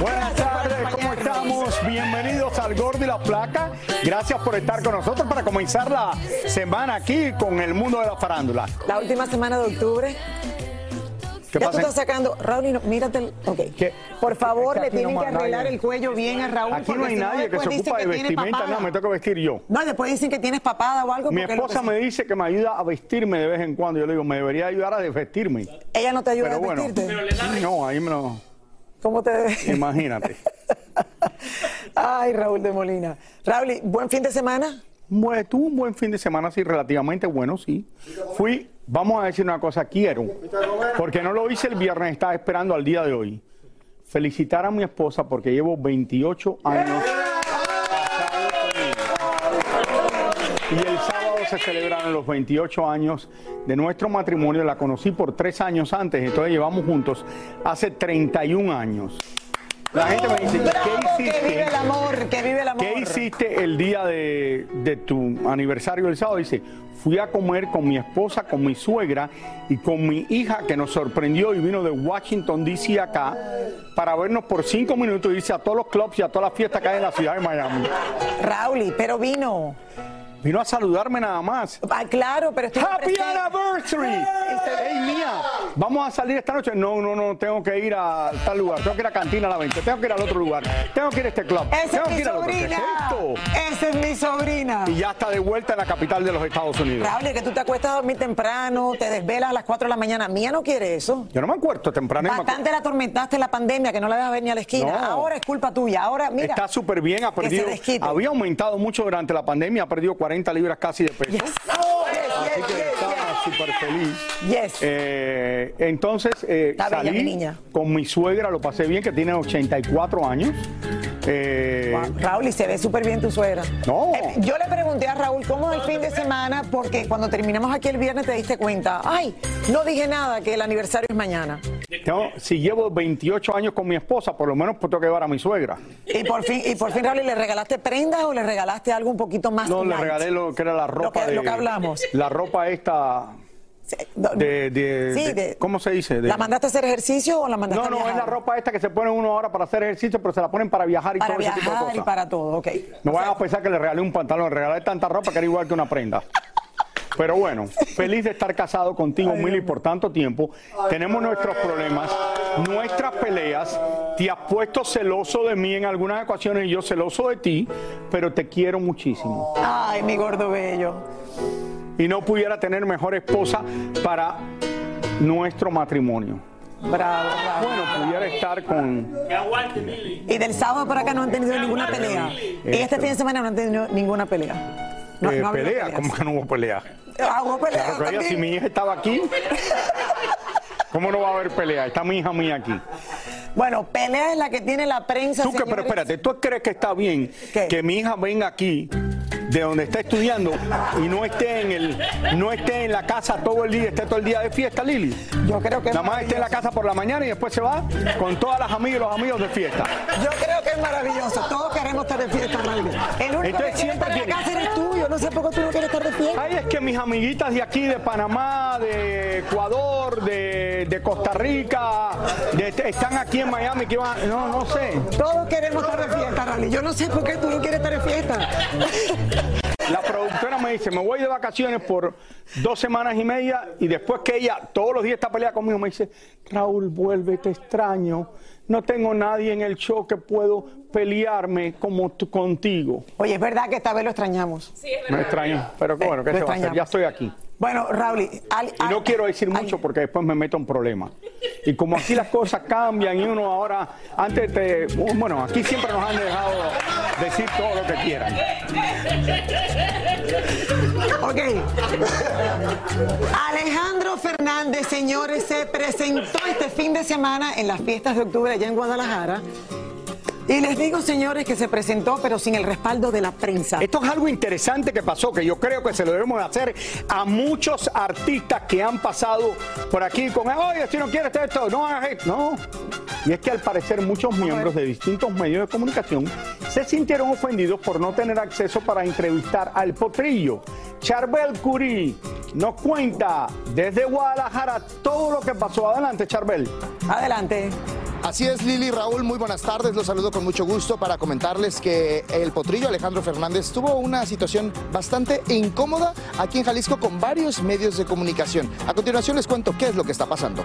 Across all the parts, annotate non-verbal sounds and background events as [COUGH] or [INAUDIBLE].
Buenas tardes, ¿cómo estamos? Bienvenidos al Gordo y la Placa. Gracias por estar con nosotros para comenzar la semana aquí con el mundo de la farándula. La última semana de octubre. ¿Qué ya pasa? tú estás sacando, Raúl, y no- mírate, el- ok. ¿Qué? Por favor, Es que le tienen no que nadie. arreglar el cuello bien a Raúl. Aquí no hay nadie que se ocupa de que vestimenta, papada. no, me toca vestir yo. No, después dicen que tienes papada o algo. Mi esposa que- me dice que me ayuda a vestirme de vez en cuando. Yo le digo, me debería ayudar a desvestirme. Ella no te ayuda Pero a bueno, vestirte. no, ahí me lo... ¿Cómo te Imagínate. [LAUGHS] Ay, Raúl de Molina. Raúl, ¿y ¿buen fin de semana? Bueno, tuve un buen fin de semana, sí, relativamente bueno, sí. Fui, vamos a decir una cosa, quiero, porque no lo hice el viernes, estaba esperando al día de hoy. Felicitar a mi esposa porque llevo 28 años. Se celebraron los 28 años de nuestro matrimonio. La conocí por tres años antes, entonces llevamos juntos hace 31 años. La gente me dice, ¡Bravo! ¿qué Que hiciste? vive el amor, que vive el amor. ¿Qué hiciste el día de, de tu aniversario del sábado? Dice, fui a comer con mi esposa, con mi suegra y con mi hija que nos sorprendió y vino de Washington, D.C. acá para vernos por cinco minutos y irse a todos los clubs y a todas las fiestas que hay en la ciudad de Miami. Raúl, pero vino. Vino a saludarme nada más. Ah, claro, pero estoy Happy presente. anniversary. Hey, mía, vamos a salir esta noche. No, no, no, tengo que ir a tal lugar. Tengo que ir a Cantina a la 20. Tengo que ir al otro lugar. Tengo que ir a este club. Esa tengo es que mi ir al otro. ¿Qué es sobrina. esto? Esa es mi sobrina. Y ya está de vuelta en la capital de los Estados Unidos. Raúl, es que tú te acuestas a dormir temprano, te desvelas a las 4 de la mañana. Mía no quiere eso. Yo no me acuerdo temprano. Bastante la atormentaste la pandemia, que no la dejas ver ni a la esquina. No. Ahora es culpa tuya. Ahora, mira. Está súper bien, ha perdido. Había aumentado mucho durante la pandemia, ha perdido 40 libras casi de peso. Yes. Así Yes, que estaba súper feliz. Yes. Eh, entonces eh, bella, salí mi niña. con mi suegra, lo pasé bien, que tiene 84 años. Eh, Wow, Raúl, y se ve súper bien tu suegra. No. Eh, yo le pregunté a Raúl cómo es el fin de semana, porque cuando terminamos aquí el viernes te diste cuenta. Ay, no dije nada, que el aniversario es mañana. tengo- si llevo 28 años con mi esposa, por lo menos pues, tengo que llevar a mi suegra. Y por fin, y por fin Raúl, ¿le regalaste prendas o le regalaste algo un poquito más No, le regalé lo que era la ropa que- de. lo que hablamos. La ropa esta. No, De, de- sí, de- de- ¿Cómo se dice? De- ¿La mandaste a hacer ejercicio o la mandaste No, a no, viajar? es la ropa esta que se pone uno ahora para hacer ejercicio, pero se la ponen para viajar y Para todo ese tipo de cosas. y para todo, ok. No sea, a pensar que le regalé un pantalón, le regalé tanta ropa que era igual que una prenda. Pero bueno, feliz de estar casado contigo, Mili, por tanto tiempo. Tenemos nuestros problemas, nuestras peleas. Te has puesto celoso de mí en algunas ocasiones y yo celoso de ti, pero te quiero muchísimo. Ay, mi gordo bello. Y no pudiera tener mejor esposa para nuestro matrimonio. Bravo, bravo. Bueno, pudiera estar con... Y del sábado para acá no han tenido ninguna pelea. Y este Esto. fin de semana no han tenido ninguna pelea. No, eh, no pelea. ¿cómo que no hubo pelea? Ah, hubo pelea Claro si mi hija estaba aquí, ¿cómo no va a haber pelea? Está mi hija mía aquí. Bueno, pelea es la que tiene la prensa. Tú que, pero espérate, ¿tú crees que está bien ¿Qué? que mi hija venga aquí de donde está estudiando y no esté en el no esté en la casa todo el día, esté todo el día de fiesta, Lili? Yo creo que Nada más esté en la casa por la mañana y después se va con todas las amigas y los amigos de fiesta. Yo creo que es maravilloso. Todos queremos estar de fiesta, Raúl. El único Entonces que siempre es que mis amiguitas de aquí, de Panamá, de Ecuador, de, de Costa Rica, de- están aquí en Miami, que van, no, no sé. Todos queremos estar de fiesta, Raúl. Yo no sé por qué tú no quieres estar de fiesta. [LAUGHS] La productora me dice, me voy de vacaciones por dos semanas y media y después que ella todos los días está peleada conmigo, me dice, Raúl, vuelve, te extraño. No tengo nadie en el show que puedo pelearme como tú contigo. Oye, es verdad que esta vez lo extrañamos. Me extraño, pero qué bueno, ¿qué se va a hacer? Ya estoy aquí. Bueno, Raúl, al- Y no quiero decir al- mucho porque después me meto en problemas. Y como aquí las cosas cambian y uno ahora, antes te, bueno, aquí siempre nos han dejado decir todo lo que quieran. Ok. Alejandro Fernández, señores, se presentó este fin de semana en las fiestas de octubre allá en Guadalajara. Y les digo, señores, que se presentó, pero sin el respaldo de la prensa. Esto es algo interesante que pasó, que yo creo que se lo debemos de hacer a muchos artistas que han pasado por aquí con, oye, si no quieres esto, no hagas esto. No. Y es que al parecer muchos miembros de distintos medios de comunicación se sintieron ofendidos por no tener acceso para entrevistar al potrillo. Charbel Curí nos cuenta desde Guadalajara todo lo que pasó. Adelante, Charbel. Adelante. Así es, Lili Raúl, muy buenas tardes. Los saludo con mucho gusto para comentarles que el potrillo Alejandro Fernández tuvo una situación bastante incómoda aquí en Jalisco con varios medios de comunicación. A continuación les cuento qué es lo que está pasando.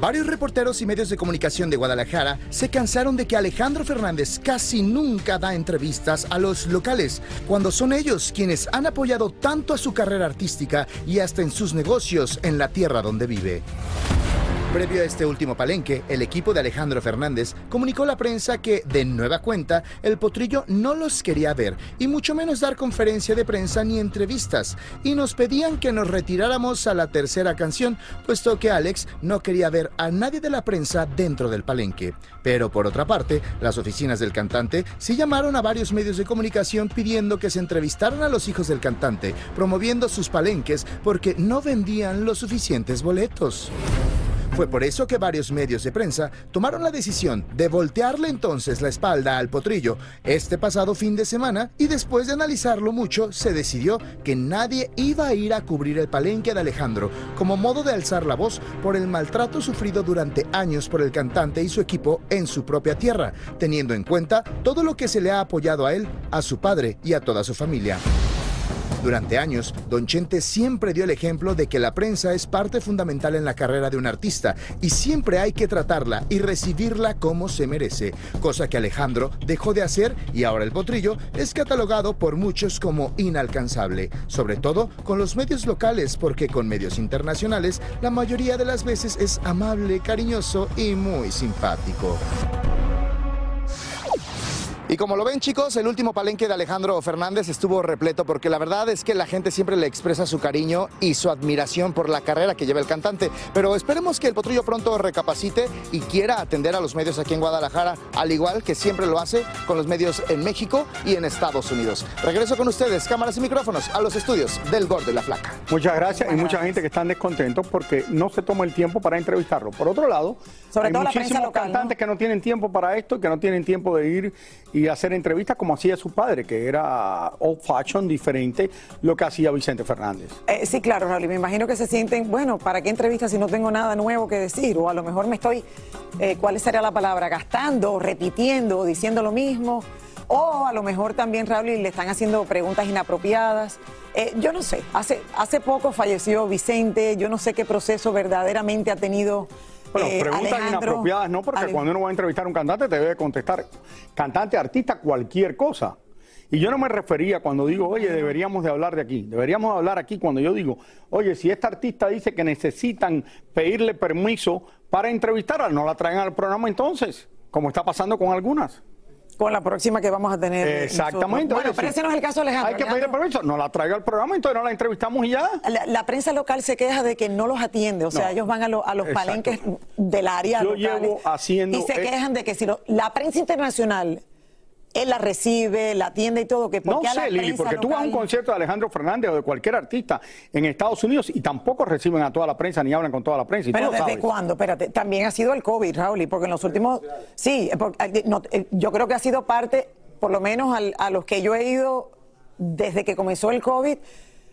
Varios reporteros y medios de comunicación de Guadalajara se cansaron de que Alejandro Fernández casi nunca da entrevistas a los locales, cuando son ellos quienes han apoyado tanto a su carrera artística y hasta en sus negocios en la tierra donde vive. Previo a este último palenque, el equipo de Alejandro Fernández comunicó a la prensa que, de nueva cuenta, el potrillo no los quería ver y mucho menos dar conferencia de prensa ni entrevistas, y nos pedían que nos retiráramos a la tercera canción, puesto que Alex no quería ver a nadie de la prensa dentro del palenque. Pero por otra parte, las oficinas del cantante sí llamaron a varios medios de comunicación pidiendo que se entrevistaran a los hijos del cantante, promoviendo sus palenques porque no vendían los suficientes boletos. Fue por eso que varios medios de prensa tomaron la decisión de voltearle entonces la espalda al potrillo este pasado fin de semana y después de analizarlo mucho se decidió que nadie iba a ir a cubrir el palenque de Alejandro como modo de alzar la voz por el maltrato sufrido durante años por el cantante y su equipo en su propia tierra, teniendo en cuenta todo lo que se le ha apoyado a él, a su padre y a toda su familia. Durante años, Don Chente siempre dio el ejemplo de que la prensa es parte fundamental en la carrera de un artista y siempre hay que tratarla y recibirla como se merece, cosa que Alejandro dejó de hacer y ahora el potrillo es catalogado por muchos como inalcanzable, sobre todo con los medios locales porque con medios internacionales la mayoría de las veces es amable, cariñoso y muy simpático. Y como lo ven chicos, el último palenque de Alejandro Fernández estuvo repleto porque la verdad es que la gente siempre le expresa su cariño y su admiración por la carrera que lleva el cantante. Pero esperemos que el potrillo pronto recapacite y quiera atender a los medios aquí en Guadalajara, al igual que siempre lo hace con los medios en México y en Estados Unidos. Regreso con ustedes, cámaras y micrófonos, a los estudios del Gordo y la Flaca. Muchas gracias y mucha gente que están descontentos porque no se toma el tiempo para entrevistarlo. Por otro lado, Sobre hay todo la muchísimos local, ¿no? cantantes que no tienen tiempo para esto, que no tienen tiempo de ir y hacer entrevistas como hacía su padre, que era old fashion, diferente lo que hacía Vicente Fernández. Eh, sí, claro, Raúl. y Me imagino que se sienten, bueno, ¿para qué entrevista si no tengo nada nuevo que decir? O a lo mejor me estoy, eh, ¿cuál sería la palabra? Gastando, repitiendo, diciendo lo mismo. O a lo mejor también, Raúl, y le están haciendo preguntas inapropiadas. Eh, yo no sé, hace, hace poco falleció Vicente, yo no sé qué proceso verdaderamente ha tenido. Bueno, eh, preguntas Alejandro. inapropiadas no, porque cuando uno va a entrevistar a un cantante te debe contestar cantante, artista, cualquier cosa. Y yo no me refería cuando digo, oye, deberíamos de hablar de aquí. Deberíamos hablar aquí cuando yo digo, oye, si esta artista dice que necesitan pedirle permiso para entrevistarla, no la traen al programa entonces, como está pasando con algunas. Con la próxima que vamos a tener. eh, Exactamente. Bueno, pero ese no es el caso de Alejandro. Hay que pedir permiso. No la traiga al programa, entonces no la entrevistamos y ya. La, la prensa local se queja de que no los atiende, o sea, No. ellos van a, lo- a los Exacto. palenques del área Yo locales llevo haciendo- y se eh, quejan de que si lo- la prensa internacional él la recibe, la atiende y todo, que No la sé, Lili, porque tú vas a un concierto de Alejandro Fernández o de cualquier artista en Estados Unidos y tampoco reciben a toda la prensa ni hablan con toda la prensa. Y Pero ¿desde sabes. cuándo? Espérate, también ha sido el COVID, Raúl, porque en los últimos... Sí, porque, eh, no, eh, yo creo que ha sido parte, por lo menos al- a los que yo he ido desde que comenzó el COVID,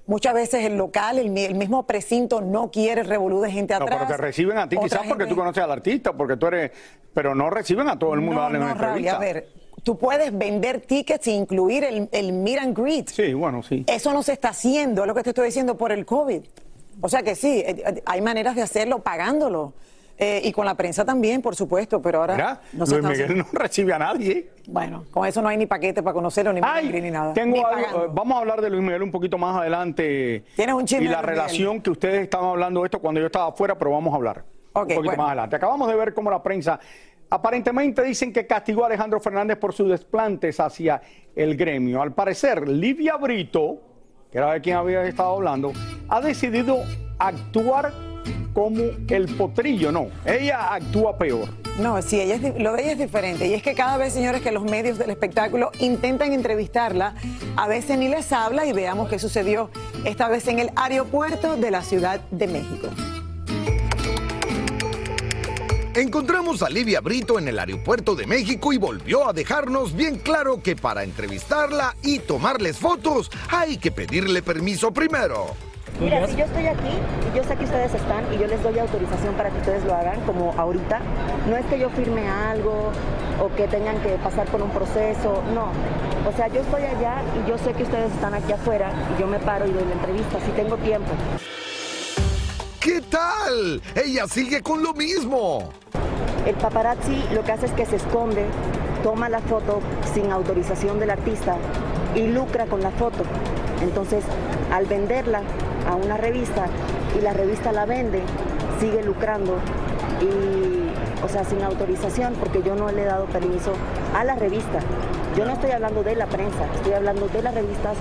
muchas veces el local, el, el mismo precinto no quiere revolú de gente No, atrás. pero te reciben a ti quizás porque tú conoces al artista, porque tú eres... Pero no reciben a todo el mundo a No, darle una no, Raúl, entrevista. a ver, tú puedes vender tickets e incluir el, el meet and greet. Sí, bueno, sí. Eso no se está haciendo, es lo que te estoy diciendo, por el COVID. O sea que sí, eh, eh, hay maneras de hacerlo pagándolo. Eh, y con la prensa también, por supuesto, pero ahora no se Luis Miguel haciendo. no [LAUGHS] recibe a nadie. Bueno, con eso no hay ni paquete para conocerlo, ni Ay, ni nada. tengo Ni algo, vamos a hablar de Luis Miguel un poquito más adelante. Tienes un chisme Y la Miguel. relación que ustedes estaban hablando de esto cuando yo estaba afuera, pero vamos a hablar un poquito bueno. más adelante. Acabamos de ver cómo la prensa aparentemente dicen que castigó a Alejandro Fernández por sus desplantes hacia el gremio. Al parecer, Livia Brito, que era de quien había estado hablando, ha decidido actuar como el potrillo. No, ella actúa peor. No, sí, ella es lo de ella es diferente. Y es que cada vez, señores, que los medios del espectáculo intentan entrevistarla, a veces ni les habla y veamos qué sucedió esta vez en el aeropuerto de la Ciudad de México. Encontramos a Livia Brito en el aeropuerto de México y volvió a dejarnos bien claro que para entrevistarla y tomarles fotos hay que pedirle permiso primero. Mira, si yo estoy aquí y yo sé que ustedes están y yo les doy autorización para que ustedes lo hagan, como ahorita, no es que yo firme algo o que tengan que pasar por un proceso, no. O sea, yo estoy allá y yo sé que ustedes están aquí afuera y yo me paro y doy la entrevista, si tengo tiempo. ¿Qué tal? Ella sigue con lo mismo. El paparazzi lo que hace es que se esconde, toma la foto sin autorización del artista y lucra con la foto. Entonces, al venderla a una revista y la revista la vende, sigue lucrando y, o sea, sin autorización, porque yo no le he dado permiso a la revista. Yo no estoy hablando de la prensa, estoy hablando de las revistas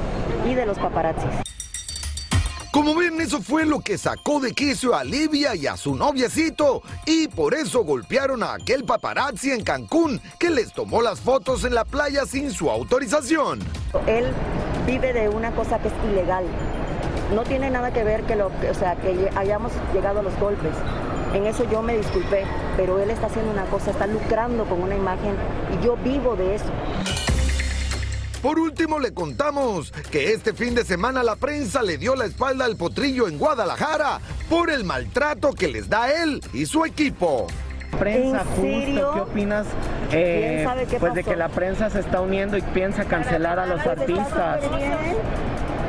y de los paparazzis. Como ven, eso fue lo que sacó de quicio a Livia y a su noviecito. Y por eso golpearon a aquel paparazzi en Cancún que les tomó las fotos en la playa sin su autorización. Él vive de una cosa que es ilegal. No tiene nada que ver que lo, o sea, que hayamos llegado a los golpes. En eso yo me disculpé, pero él está haciendo una cosa, está lucrando con una imagen y yo vivo de eso. Por último, le contamos que este fin de semana la prensa le dio la espalda al potrillo en Guadalajara por el maltrato que les da él y su equipo. prensa justo, ¿qué opinas? eh, ¿Quién sabe qué pues de que la prensa se está uniendo y piensa cancelar a los artistas.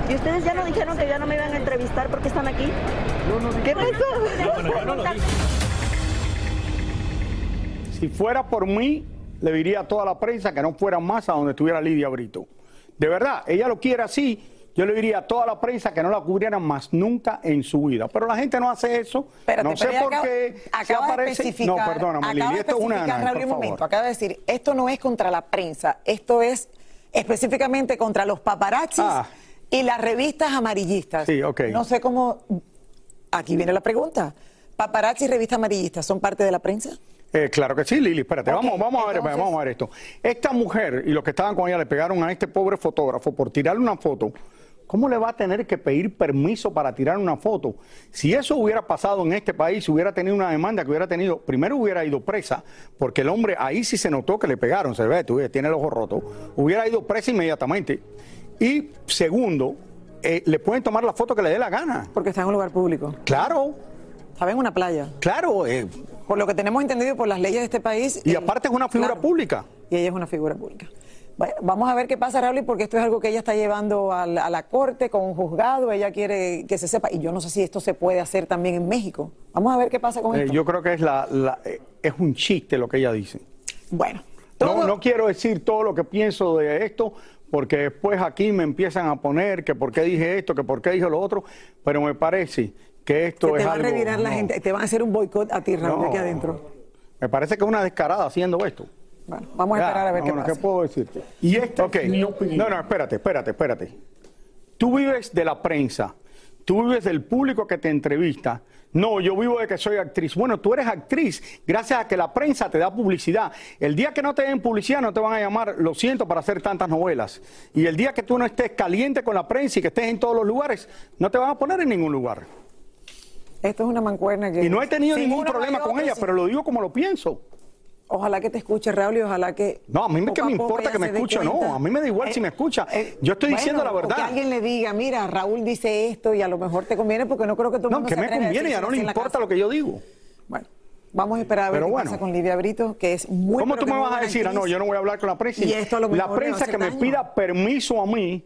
¿Y ustedes ya no dijeron que ya no me iban a entrevistar porque están aquí? ¿Qué pasó? Si fuera por mí, le diría a toda la prensa que no fuera más a donde estuviera Lidia Brito. De verdad, ella lo quiere así. Yo le diría a toda la prensa que no la cubrieran más nunca en su vida. Pero la gente no hace eso. Espérate, no sé pero por acaba- qué se acaba de aparece. No, perdóname, Lili, esto es una un por momento, favor. acaba de decir, esto no es contra la prensa, esto es específicamente contra los paparazzis Ah. y las revistas amarillistas. Sí, ok. No sé cómo... Aquí viene la pregunta. ¿Paparazzi y revistas amarillistas son parte de la prensa? Eh, claro que sí, Lili, espérate, vamos, vamos, a ver, vamos a ver esto. Esta mujer y los que estaban con ella le pegaron a este pobre fotógrafo por tirarle una foto. ¿Cómo le va a tener que pedir permiso para tirar una foto? Si eso hubiera pasado en este país, hubiera tenido una demanda que hubiera tenido, primero hubiera ido presa, porque el hombre ahí sí se notó que le pegaron, se ve, tú tiene el ojo roto, hubiera ido presa inmediatamente. Y segundo, eh, le pueden tomar la foto que le dé la gana. Porque está en un lugar público. Claro, ¿Saben? Una playa. claro. eh, Por lo que tenemos entendido por las leyes de este país. y aparte es una figura claro. pública. Y ella es una figura pública. Bueno, vamos a ver qué pasa, Raúl, porque esto es algo que ella está llevando a la, a la corte con un juzgado. Ella quiere que se sepa. Y yo no sé si esto se puede hacer también en México. Vamos a ver qué pasa con Eh, esto. yo creo que es, la, la- eh, es un chiste lo que ella dice. Bueno, No, todo- no quiero decir todo lo que pienso de esto, porque después aquí me empiezan a poner que por qué dije esto, que por qué dije lo otro, pero me parece que esto se te es va algo... a revirar la no, gente, te van a hacer un boicot a ti, Raúl, no. aquí adentro. Me parece que es una descarada haciendo esto. Bueno, vamos a Ya, esperar a ver qué bueno, pasa. puedo decirte? Y esta Ok. es mi opinión. No, no, espérate, espérate, espérate. Tú vives de la prensa, tú vives del público que te entrevista. No, yo vivo de que soy actriz. Bueno, tú eres actriz gracias a que la prensa te da publicidad. El día que no te den publicidad no te van a llamar, lo siento, para hacer tantas novelas. Y el día que tú no estés caliente con la prensa y que estés en todos los lugares, no te van a poner en ningún lugar. Esto es una mancuerna que... Y no he tenido ningún problema con ella, pero lo digo como lo pienso. Ojalá que te escuche, Raúl, y ojalá que... No, a mí poco que me importa que me escuche o no, a mí me da igual si me escucha. Yo estoy diciendo la verdad. que alguien le diga, mira, Raúl dice esto y a lo mejor te conviene porque no creo que todo el No, mundo que se me conviene y a decírselo no le importa lo que yo digo. Bueno, vamos a esperar a ver Pero qué bueno. pasa con Livia Brito, que es muy... ¿Cómo tú que me vas a decir? Ah, no, yo no voy a hablar con la prensa. Y esto a lo la prensa que me pida permiso a mí.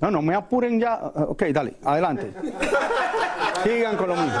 No, no me apuren ya. Ok, dale, adelante. [LAUGHS] Sigan con lo mismo.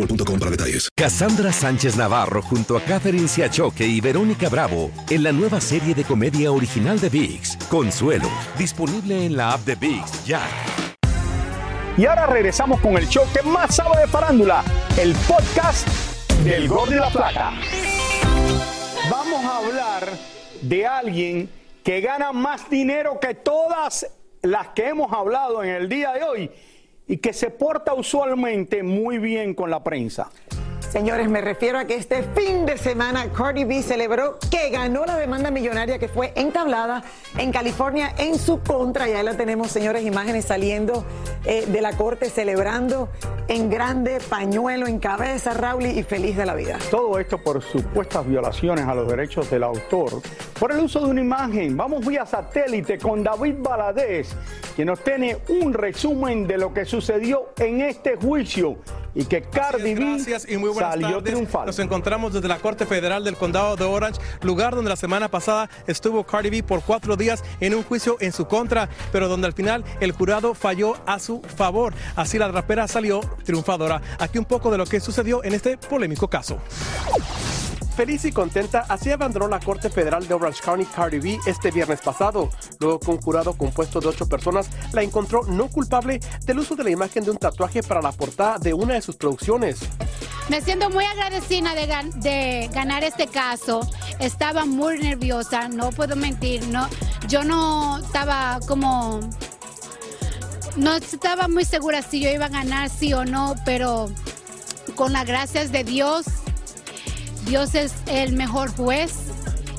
boostmobile.com para detalles. Cassandra Sánchez Navarro junto a Catherine Siachoque y Verónica Bravo en la nueva serie de comedia original de VIX, Consuelo, disponible en la app de VIX ya. Y ahora regresamos con el show que más sabe de farándula, el podcast del Gordo y la Plata. Vamos a hablar de alguien que gana más dinero que todas las que hemos hablado en el día de hoy y que se porta usualmente muy bien con la prensa. Señores, me refiero a que este fin de semana Cardi B celebró que ganó la demanda millonaria que fue entablada en California en su contra. Ya la tenemos, señores, imágenes saliendo eh, de la corte celebrando en grande, pañuelo en cabeza, Raúl, y feliz de la vida. Todo esto por supuestas violaciones a los derechos del autor, por el uso de una imagen. Vamos vía satélite con David Baladés, que nos tiene un resumen de lo que sucedió en este juicio y que Cardi B Gracias y muy buenas salió tardes. triunfal. Nos encontramos desde la Corte Federal del Condado de Orange, lugar donde la semana pasada estuvo Cardi B por cuatro días en un juicio en su contra, pero donde al final el jurado falló a su favor. Así la rapera salió triunfadora. Aquí un poco de lo que sucedió en este polémico caso. Feliz y contenta, así abandonó la Corte Federal de Orange County Cardi B este viernes pasado, luego que un jurado compuesto de ocho personas la encontró no culpable del uso de la imagen de un tatuaje para la portada de una de sus producciones. Me siento muy agradecida de, de ganar este caso. Estaba muy nerviosa, no puedo mentir. No, yo no estaba como... No estaba muy segura si yo iba a ganar, sí o no, pero con las gracias de Dios, Dios es el mejor juez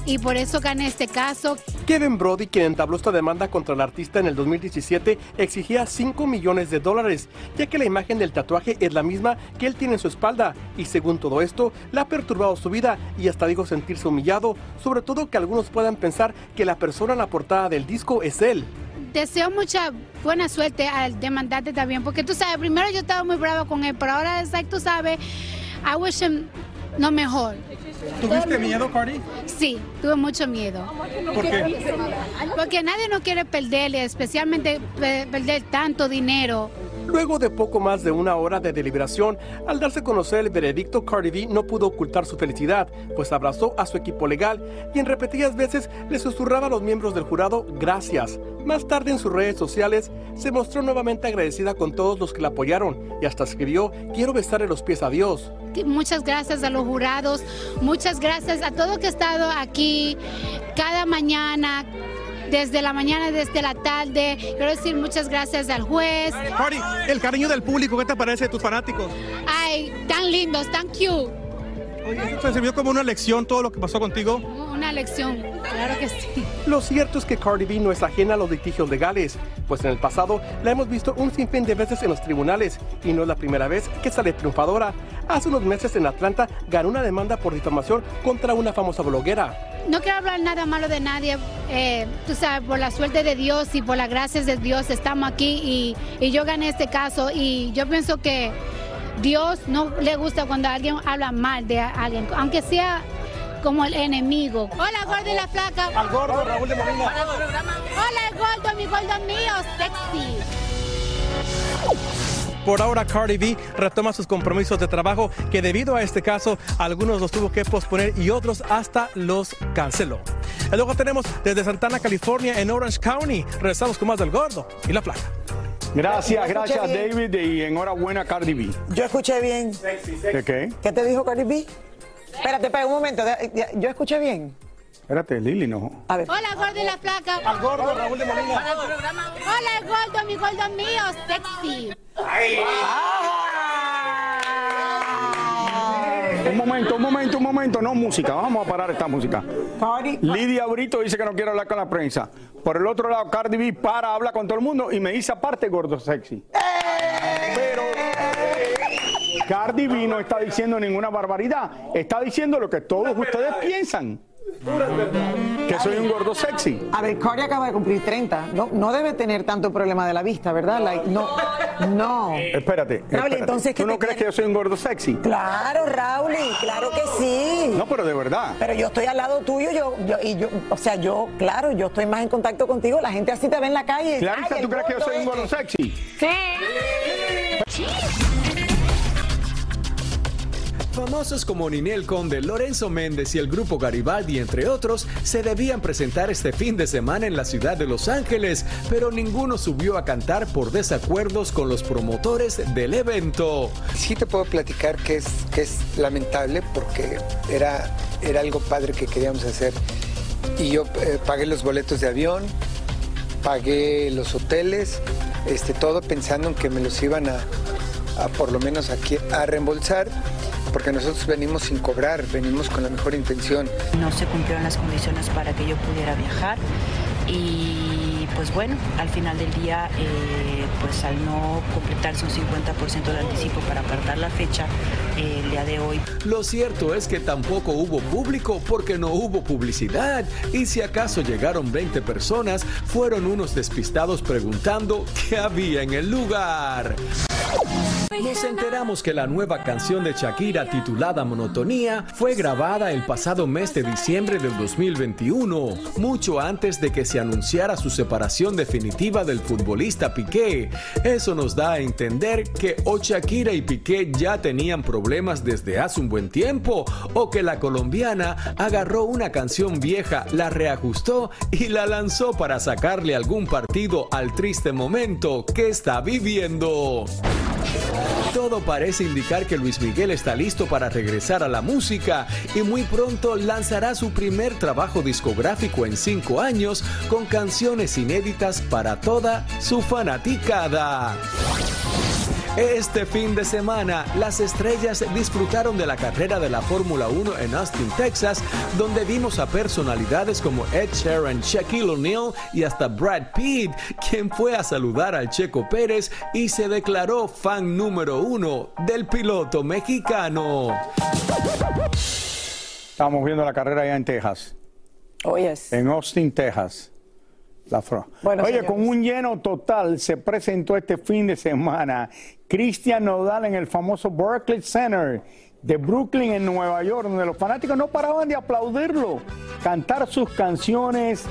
y por eso gané este caso. Kevin Brody, quien entabló esta demanda contra el artista en el 2017, exigía 5 millones de dólares, ya que la imagen del tatuaje es la misma que él tiene en su espalda. Y según todo esto, le ha perturbado su vida y hasta dijo sentirse humillado, sobre todo que algunos puedan pensar que la persona en la portada del disco es él. Deseo mucha buena suerte al demandante también, porque tú sabes, primero yo estaba muy brava con él, pero ahora tú sabes, I wish him lo mejor. ¿Tuviste miedo, Cardi? Sí, tuve mucho miedo. ¿Por qué? Porque nadie no quiere perderle, especialmente pe- perder tanto dinero. Luego de poco más de una hora de deliberación, al darse a conocer el veredicto, Cardi B no pudo ocultar su felicidad, pues abrazó a su equipo legal y en repetidas veces le susurraba a los miembros del jurado gracias. Más tarde en sus redes sociales se mostró nuevamente agradecida con todos los que la apoyaron y hasta escribió quiero besarle los pies a Dios. Muchas gracias a los jurados, muchas gracias a todo que ha estado aquí cada mañana, desde la mañana, desde la tarde. Quiero decir muchas gracias al juez. Cardi, el cariño del público, ¿qué te parece de tus fanáticos? Ay, tan lindos, tan cute. Oye, ¿Te sirvió como una lección todo lo que pasó contigo? Una lección, claro que sí. Lo cierto es que Cardi B no es ajena a los litigios legales, pues en el pasado la hemos visto un sinfín de veces en los tribunales y no es la primera vez que sale triunfadora. Hace unos meses en Atlanta ganó una demanda por difamación contra una famosa bloguera. No quiero hablar nada malo de nadie. eh, tú sabes, por la suerte de Dios y por las gracias de Dios estamos aquí y, y yo gané este caso y yo pienso que Dios no le gusta cuando alguien habla mal de alguien, aunque sea como el enemigo. Hola, gordo y la flaca. Al gordo, Raúl de Molina. Hola, el gordo, mi gordo mío, sexy. Por ahora, Cardi B retoma sus compromisos de trabajo que debido a este caso, algunos los tuvo que posponer y otros hasta los canceló. Y luego tenemos desde Santana, California, en Orange County. Regresamos con más del gordo y la flaca. Gracias, gracias bien. David y enhorabuena Cardi B. Yo escuché bien. ¿De qué? ¿Qué te dijo Cardi B? Espérate, espera un momento. Yo escuché bien. Espérate, Lili, no. A ver. Hola, gordo y la flaca. Al gordo, Raúl de Molina. Hola, el gordo, mi gordo mío, sexy. Un momento, un momento, un momento, no música, vamos a parar esta música. Lidia Brito dice que no quiere hablar con la prensa. Por el otro lado, Cardi B para, habla con todo el mundo y me dice aparte gordo sexy. Pero Cardi B no está diciendo ninguna barbaridad, está diciendo lo que todos ustedes piensan. Que soy un gordo sexy. A ver, Cardi acaba de cumplir 30. No, no debe tener tanto problema de la vista, ¿verdad? Like, no, no. Espérate, espérate. entonces, ¿qué ¿tú no crees que yo soy un gordo sexy? Claro, Raúl, claro que sí. No, pero de verdad. Pero yo estoy al lado tuyo, yo, yo, y yo, o sea, yo, claro, yo estoy más en contacto contigo. La gente así te ve en la calle. "Ay, ¿tú crees que yo soy un este". gordo sexy? Famosos como Ninel Conde, Lorenzo Méndez y el grupo Garibaldi, entre otros, se debían presentar este fin de semana en la ciudad de Los Ángeles, pero ninguno subió a cantar por desacuerdos con los promotores del evento. Sí te puedo platicar que es, que es lamentable porque era, era algo padre que queríamos hacer. Y yo eh, pagué los boletos de avión, pagué los hoteles, este, todo pensando en que me los iban a, a por lo menos aquí a reembolsar, porque nosotros venimos sin cobrar, venimos con la mejor intención. No se cumplieron las condiciones para que yo pudiera viajar y pues bueno, al final del día, eh, pues al no completarse un 50% de anticipo para apartar la fecha, eh, el día de hoy Lo cierto es que tampoco hubo público porque no hubo publicidad y si acaso llegaron 20 personas, fueron unos despistados preguntando qué había en el lugar. Nos enteramos que la nueva canción de Shakira titulada Monotonía fue grabada el pasado mes de diciembre del 2021, mucho antes de que se anunciara su separación definitiva del futbolista Piqué. Eso nos da a entender que o Shakira y Piqué ya tenían problemas desde hace un buen tiempo o que la colombiana agarró una canción vieja, la reajustó y la lanzó para sacarle algún partido al triste momento que está viviendo. Todo parece indicar que Luis Miguel está listo para regresar a la música y muy pronto lanzará su primer trabajo discográfico en cinco años con canciones inéditas para toda su fanaticada. Este fin de semana, las estrellas disfrutaron de la carrera de la Fórmula 1 en Austin, Texas, donde vimos a personalidades como Ed Sheeran, Shaquille O'Neal y hasta Brad Pitt, quien fue a saludar al Checo Pérez y se declaró fan número uno del piloto mexicano. Estamos viendo la carrera allá en Texas. Oh, yes. En Austin, Texas. La Fro- Bueno, Oye, señores. con un lleno total se presentó este fin de semana Cristian Nodal en el famoso Barclays Center de Brooklyn en Nueva York, donde los fanáticos no paraban de aplaudirlo, cantar sus canciones,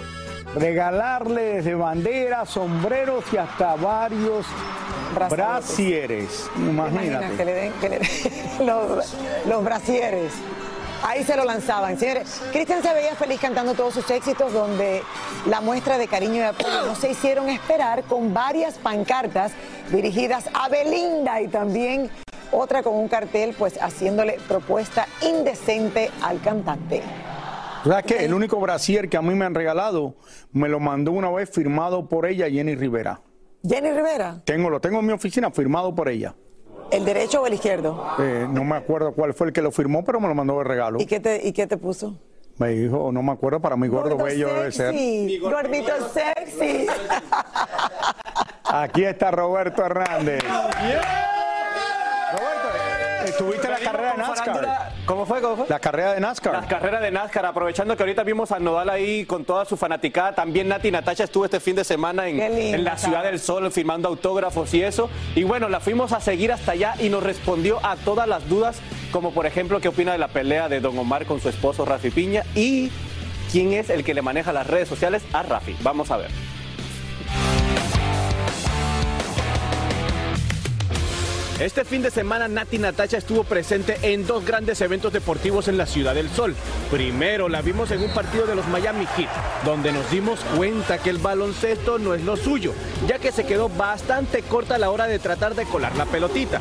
regalarle desde banderas, sombreros y hasta varios brasieres. Imagina Imagínate. que le den, que le den [LAUGHS] los, los brasieres. Ahí se lo lanzaban. Señores, Cristian se veía feliz cantando todos sus éxitos, donde la muestra de cariño y apoyo no se hicieron esperar con varias pancartas dirigidas a Belinda y también otra con un cartel, pues haciéndole propuesta indecente al cantante. ¿Sabes qué? El único brasier que a mí me han regalado me lo mandó una vez firmado por ella, Jenny Rivera. Jenny Rivera, Tengo, lo tengo en mi oficina firmado por ella. ¿El derecho o el izquierdo? Eh, no me acuerdo cuál fue el que lo firmó, pero me lo mandó de regalo. ¿Y qué te, y qué te puso? Me dijo, no me acuerdo, para mí gordo, bello debe ser. sexy, gordito sexy. [LAUGHS] Aquí está Roberto Hernández. Roberto, estuviste en la carrera de NASCAR. ¿Cómo fue? ¿Cómo fue? La carrera de NASCAR. La carrera de NASCAR, aprovechando que ahorita vimos a Nodal ahí con toda su fanaticada. También Nati Natacha estuvo este fin de semana en, Qué lindo, en la Ciudad del Sol firmando autógrafos y eso. Y bueno, la fuimos a seguir hasta allá y nos respondió a todas las dudas, como por ejemplo, qué opina de la pelea de Don Omar con su esposo Rafi Piña y quién es el que le maneja las redes sociales a Rafi. Vamos a ver. Este fin de semana Nati Natacha estuvo presente en dos grandes eventos deportivos en la Ciudad del Sol. Primero la vimos en un partido de los Miami Heat, donde nos dimos cuenta que el baloncesto no es lo suyo, ya que se quedó bastante corta a la hora de tratar de colar la pelotita.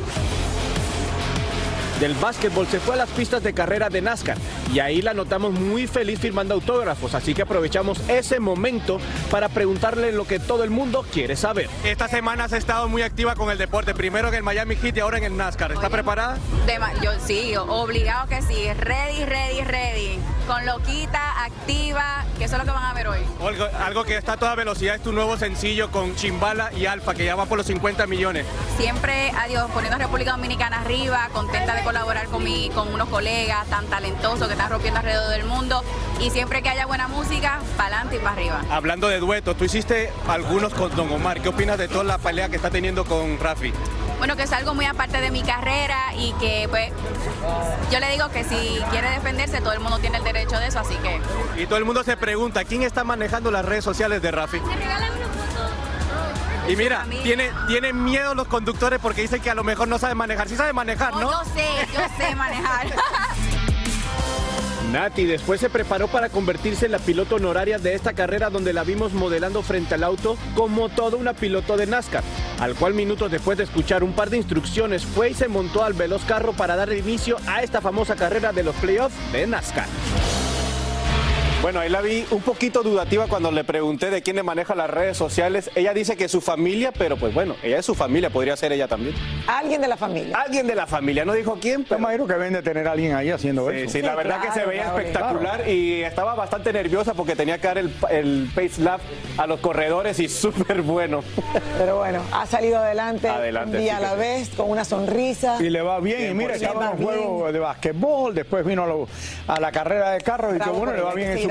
Del básquetbol se fue a las pistas de carrera de NASCAR y ahí la notamos muy feliz firmando autógrafos, así que aprovechamos ese momento para preguntarle lo que todo el mundo quiere saber. Esta semana has estado muy activa con el deporte, primero en el Miami Heat y ahora en el NASCAR. ¿Está preparada? Yo sí, obligado que sí. Ready, ready, ready. Con loquita, activa, que eso es lo que van a ver hoy. Algo, algo que está a toda velocidad es tu nuevo sencillo con Chimbala y Alfa, que ya va por los 50 millones. Siempre, adiós, poniendo a República Dominicana arriba, contenta de colaborar con, mi, con unos colegas tan talentosos que están rompiendo alrededor del mundo. Y siempre que haya buena música, para adelante y para arriba. Hablando de duetos, tú hiciste algunos con Don Omar. ¿Qué opinas de toda la pelea que está teniendo con Rafi? Bueno, que es algo muy aparte de mi carrera y que pues yo le digo que si quiere defenderse, todo el mundo tiene el derecho de eso, así que... Y todo el mundo se pregunta, ¿quién está manejando las redes sociales de Rafi? Y mira, tiene, tienen miedo los conductores porque dicen que a lo mejor no sabe manejar. Sí sabe manejar, ¿no? Yo sé, yo sé [LAUGHS] manejar. Nati después se preparó para convertirse en la piloto honoraria de esta carrera donde la vimos modelando frente al auto como toda una piloto de NASCAR, al cual minutos después de escuchar un par de instrucciones fue y se montó al veloz carro para dar inicio a esta famosa carrera de los playoffs de NASCAR. Bueno, ahí la vi un poquito dudativa cuando le pregunté de quién le maneja las redes sociales. Ella dice que su familia, pero pues bueno, ella es su familia, podría ser ella también. Alguien de la familia. Alguien de la familia, no dijo quién, pero... Imagino que ven de tener a alguien ahí haciendo Sí, eso. sí, la verdad que se veía espectacular y estaba bastante nerviosa porque tenía que dar el, el pace lap a los corredores y [LAUGHS] súper bueno. Pero bueno, ha salido adelante, Adelante, un día sí a la vez, con una sonrisa. Y le va bien, y mira, estaba en un juego de basquetbol, después vino a, lo- a la carrera de carro y que bueno, le va bien en su.